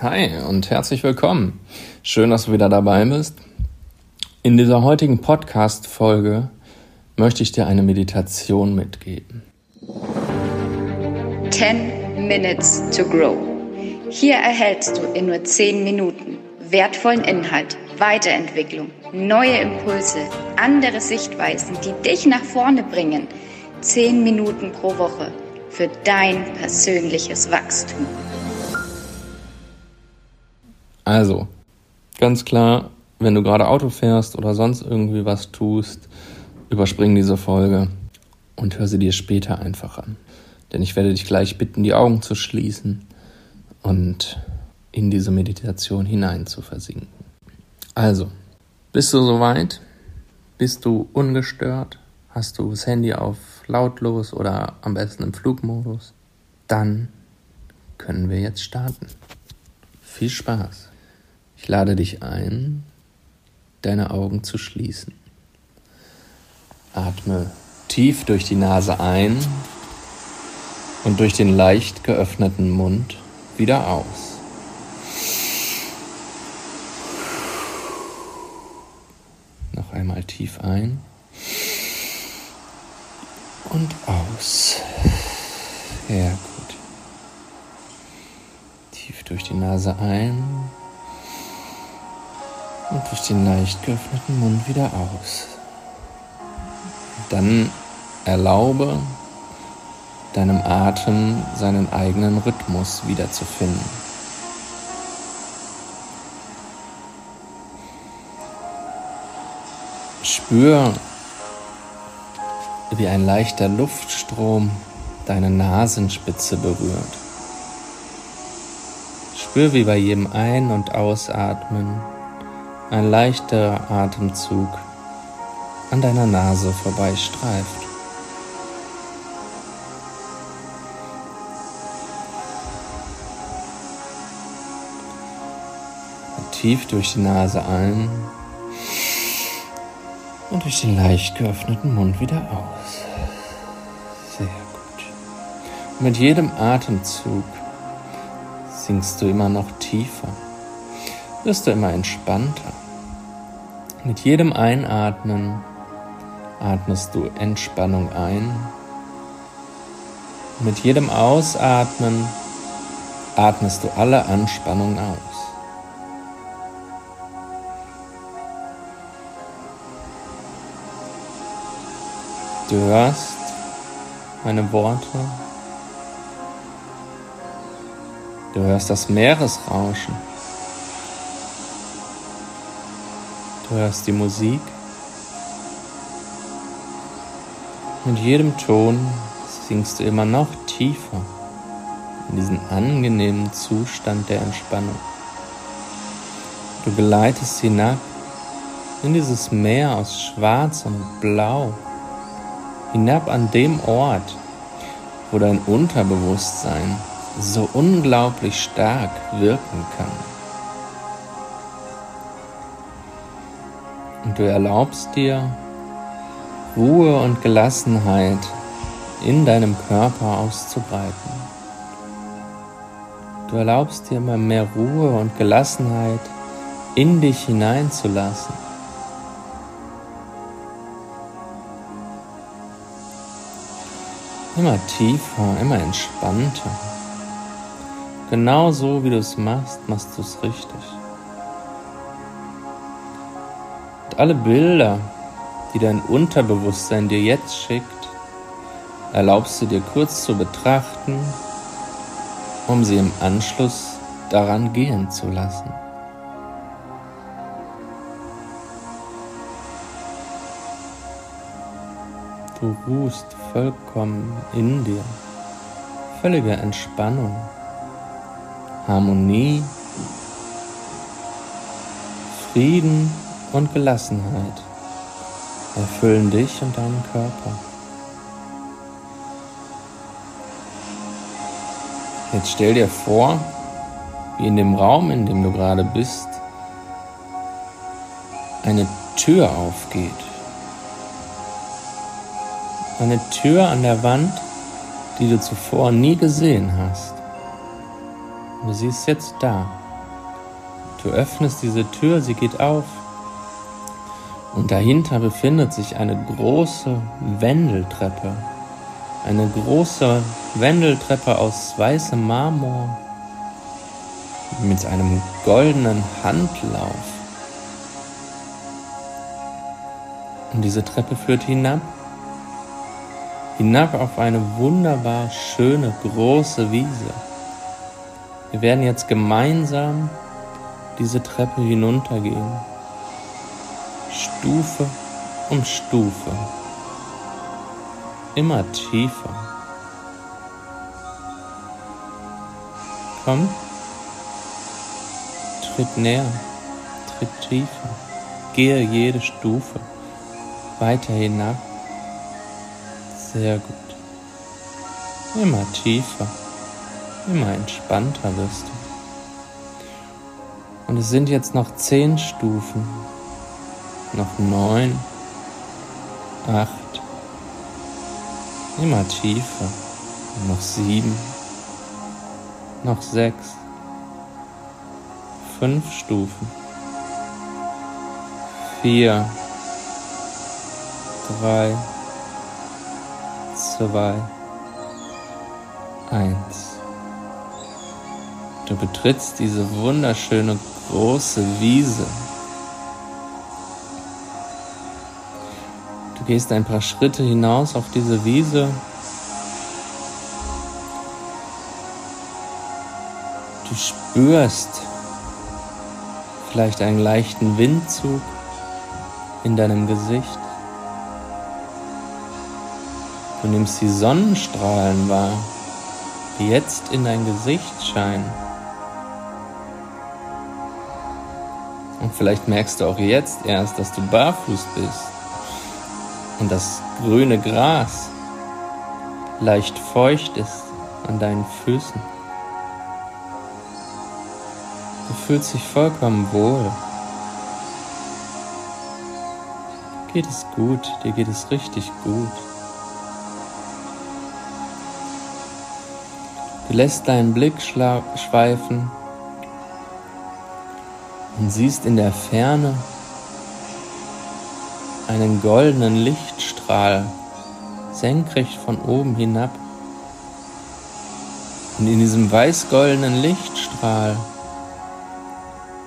Hi und herzlich willkommen. Schön, dass du wieder dabei bist. In dieser heutigen Podcast-Folge möchte ich dir eine Meditation mitgeben. 10 Minutes to Grow. Hier erhältst du in nur 10 Minuten wertvollen Inhalt, Weiterentwicklung, neue Impulse, andere Sichtweisen, die dich nach vorne bringen. 10 Minuten pro Woche für dein persönliches Wachstum. Also, ganz klar, wenn du gerade Auto fährst oder sonst irgendwie was tust, überspring diese Folge und hör sie dir später einfach an. Denn ich werde dich gleich bitten, die Augen zu schließen und in diese Meditation hinein zu versinken. Also, bist du soweit? Bist du ungestört? Hast du das Handy auf lautlos oder am besten im Flugmodus? Dann können wir jetzt starten. Viel Spaß! Ich lade dich ein, deine Augen zu schließen. Atme tief durch die Nase ein und durch den leicht geöffneten Mund wieder aus. Noch einmal tief ein und aus. Sehr gut. Tief durch die Nase ein und durch den leicht geöffneten Mund wieder aus. Dann erlaube deinem Atem seinen eigenen Rhythmus wiederzufinden. Spür, wie ein leichter Luftstrom deine Nasenspitze berührt. Spür, wie bei jedem Ein- und Ausatmen ein leichter Atemzug an deiner Nase vorbeistreift. Tief durch die Nase ein und durch den leicht geöffneten Mund wieder aus. Sehr gut. mit jedem Atemzug sinkst du immer noch tiefer wirst du immer entspannter. Mit jedem Einatmen atmest du Entspannung ein. Mit jedem Ausatmen atmest du alle Anspannung aus. Du hörst meine Worte. Du hörst das Meeresrauschen. Du hörst die Musik. Mit jedem Ton singst du immer noch tiefer in diesen angenehmen Zustand der Entspannung. Du geleitest hinab in dieses Meer aus Schwarz und Blau, hinab an dem Ort, wo dein Unterbewusstsein so unglaublich stark wirken kann. Und du erlaubst dir Ruhe und Gelassenheit in deinem Körper auszubreiten. Du erlaubst dir immer mehr Ruhe und Gelassenheit in dich hineinzulassen. Immer tiefer, immer entspannter. Genau so wie du es machst, machst du es richtig. Alle Bilder, die dein Unterbewusstsein dir jetzt schickt, erlaubst du dir kurz zu betrachten, um sie im Anschluss daran gehen zu lassen. Du ruhst vollkommen in dir, völlige Entspannung, Harmonie, Frieden und Gelassenheit erfüllen dich und deinen Körper. Jetzt stell dir vor, wie in dem Raum, in dem du gerade bist, eine Tür aufgeht. Eine Tür an der Wand, die du zuvor nie gesehen hast. Du siehst jetzt da Du öffnest diese Tür, sie geht auf. Und dahinter befindet sich eine große Wendeltreppe. Eine große Wendeltreppe aus weißem Marmor mit einem goldenen Handlauf. Und diese Treppe führt hinab, hinab auf eine wunderbar schöne große Wiese. Wir werden jetzt gemeinsam diese Treppe hinuntergehen, Stufe um Stufe, immer tiefer. Komm, tritt näher, tritt tiefer, gehe jede Stufe weiter hinab. Sehr gut. Immer tiefer, immer entspannter wirst du. Und es sind jetzt noch zehn Stufen, noch neun, acht, immer tiefer, noch sieben, noch sechs, fünf Stufen, vier, drei, zwei, eins. Du betrittst diese wunderschöne große Wiese. Gehst ein paar Schritte hinaus auf diese Wiese. Du spürst vielleicht einen leichten Windzug in deinem Gesicht. Du nimmst die Sonnenstrahlen wahr, die jetzt in dein Gesicht scheinen. Und vielleicht merkst du auch jetzt erst, dass du barfuß bist und das grüne Gras leicht feucht ist an deinen Füßen. Du fühlst dich vollkommen wohl. Geht es gut, dir geht es richtig gut. Du lässt deinen Blick schweifen und siehst in der Ferne einen goldenen Lichtstrahl senkrecht von oben hinab. Und in diesem weiß-goldenen Lichtstrahl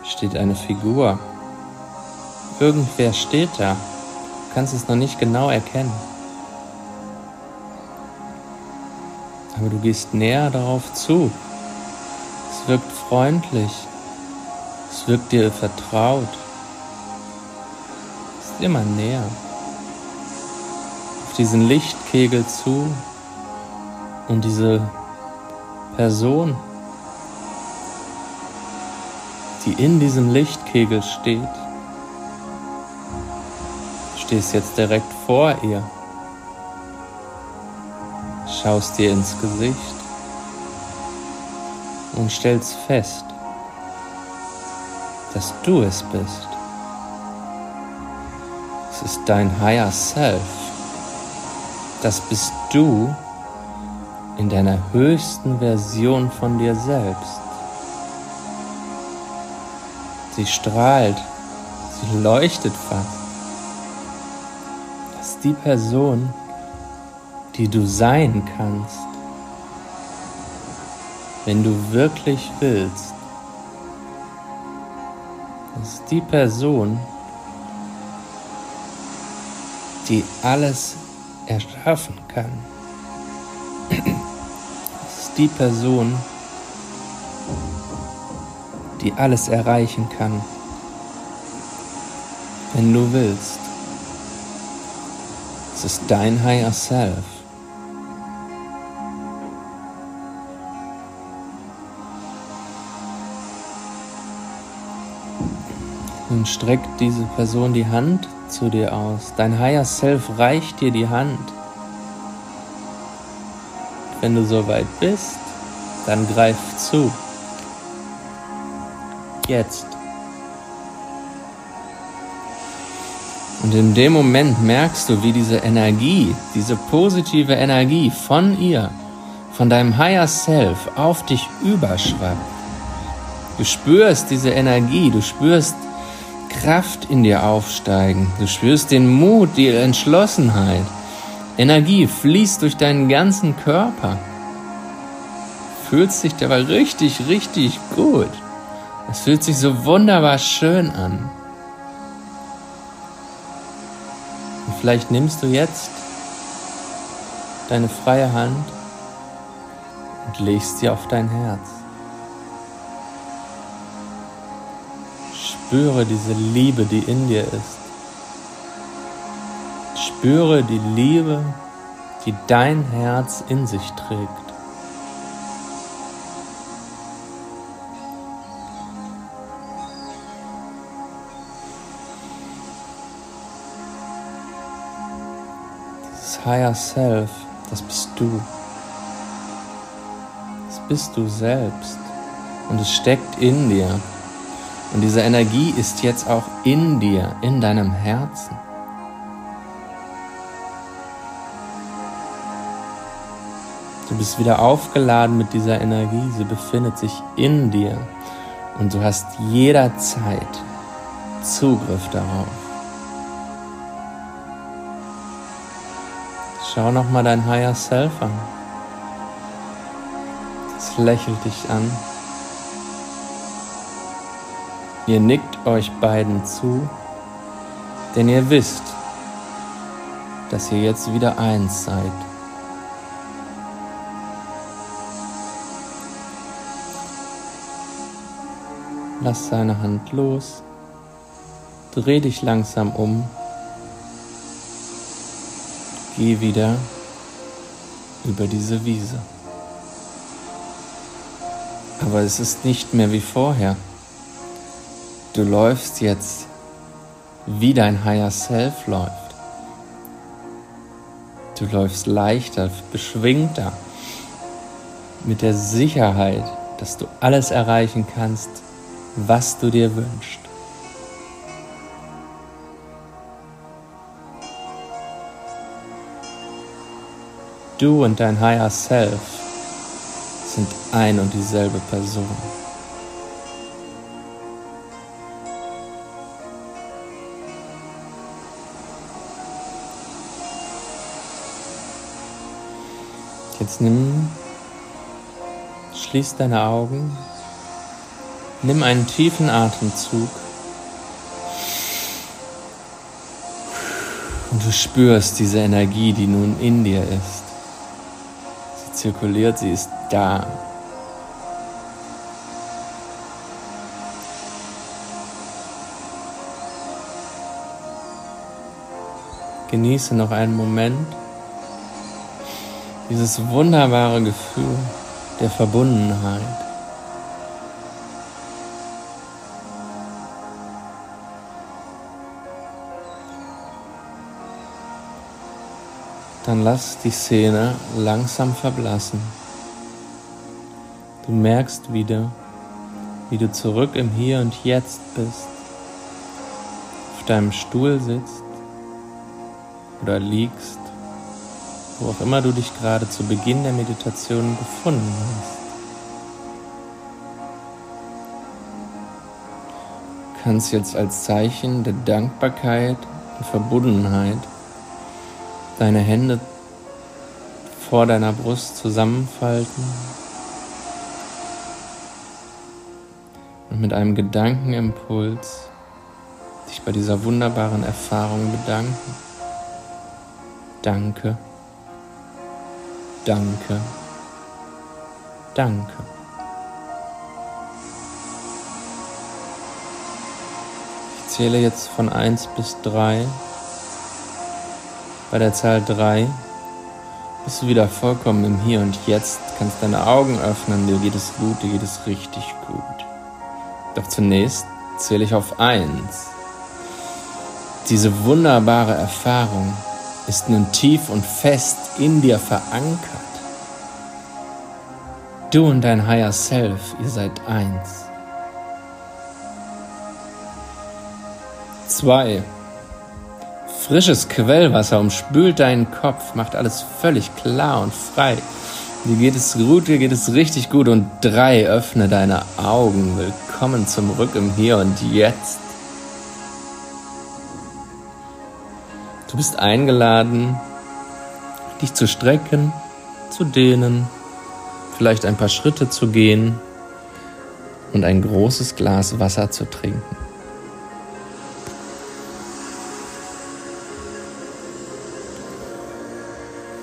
steht eine Figur. Irgendwer steht da. Du kannst es noch nicht genau erkennen. Aber du gehst näher darauf zu. Es wirkt freundlich. Es wirkt dir vertraut. Immer näher. Auf diesen Lichtkegel zu und diese Person, die in diesem Lichtkegel steht, stehst jetzt direkt vor ihr, schaust dir ins Gesicht und stellst fest, dass du es bist. Ist dein Higher Self. Das bist du in deiner höchsten Version von dir selbst. Sie strahlt, sie leuchtet fast. Das ist die Person, die du sein kannst, wenn du wirklich willst. Das ist die Person, die alles erschaffen kann. Das ist die Person, die alles erreichen kann, wenn du willst. Es ist dein Higher Self. Nun streckt diese Person die Hand zu dir aus. Dein Higher Self reicht dir die Hand. Wenn du soweit bist, dann greif zu. Jetzt. Und in dem Moment merkst du, wie diese Energie, diese positive Energie von ihr, von deinem Higher Self auf dich überschwappt. Du spürst diese Energie, du spürst Kraft in dir aufsteigen, du spürst den Mut, die Entschlossenheit. Energie fließt durch deinen ganzen Körper. Fühlst dich dabei richtig, richtig gut. Es fühlt sich so wunderbar schön an. Und vielleicht nimmst du jetzt deine freie Hand und legst sie auf dein Herz. Spüre diese Liebe, die in dir ist. Spüre die Liebe, die dein Herz in sich trägt. Das Higher Self, das bist du. Das bist du selbst. Und es steckt in dir. Und diese Energie ist jetzt auch in dir, in deinem Herzen. Du bist wieder aufgeladen mit dieser Energie, sie befindet sich in dir und du hast jederzeit Zugriff darauf. Schau nochmal dein Higher Self an. Es lächelt dich an. Ihr nickt euch beiden zu, denn ihr wisst, dass ihr jetzt wieder eins seid. Lass seine Hand los. Dreh dich langsam um. Geh wieder über diese Wiese. Aber es ist nicht mehr wie vorher. Du läufst jetzt, wie dein Higher Self läuft. Du läufst leichter, beschwingter, mit der Sicherheit, dass du alles erreichen kannst, was du dir wünschst. Du und dein Higher Self sind ein und dieselbe Person. Jetzt nimm, schließ deine Augen Nimm einen tiefen Atemzug und du spürst diese Energie, die nun in dir ist. Sie zirkuliert, sie ist da. Genieße noch einen Moment dieses wunderbare Gefühl der Verbundenheit. Dann lass die Szene langsam verblassen. Du merkst wieder, wie du zurück im Hier und Jetzt bist, auf deinem Stuhl sitzt oder liegst, wo auch immer du dich gerade zu Beginn der Meditation befunden hast. Kannst jetzt als Zeichen der Dankbarkeit und Verbundenheit deine Hände vor deiner Brust zusammenfalten und mit einem Gedankenimpuls dich bei dieser wunderbaren Erfahrung bedanken. Danke, danke, danke. Ich zähle jetzt von 1 bis 3. Bei der Zahl 3 bist du wieder vollkommen im Hier und Jetzt, kannst deine Augen öffnen, dir geht es gut, dir geht es richtig gut. Doch zunächst zähle ich auf 1. Diese wunderbare Erfahrung ist nun tief und fest in dir verankert. Du und dein Higher Self, ihr seid eins. Zwei. Frisches Quellwasser umspült deinen Kopf, macht alles völlig klar und frei. Dir geht es gut, dir geht es richtig gut. Und drei, öffne deine Augen. Willkommen zum Rück im Hier und Jetzt. Du bist eingeladen, dich zu strecken, zu dehnen, vielleicht ein paar Schritte zu gehen und ein großes Glas Wasser zu trinken.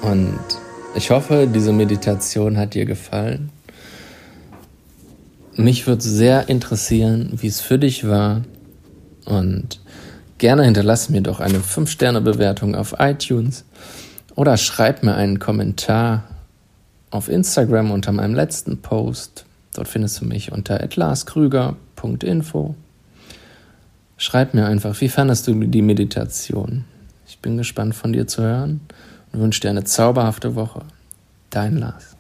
Und ich hoffe, diese Meditation hat dir gefallen. Mich würde sehr interessieren, wie es für dich war. Und gerne hinterlass mir doch eine 5-Sterne-Bewertung auf iTunes oder schreib mir einen Kommentar auf Instagram unter meinem letzten Post. Dort findest du mich unter atlaskrüger.info. Schreib mir einfach, wie fandest du die Meditation? Ich bin gespannt von dir zu hören und wünsche dir eine zauberhafte Woche. Dein Lars.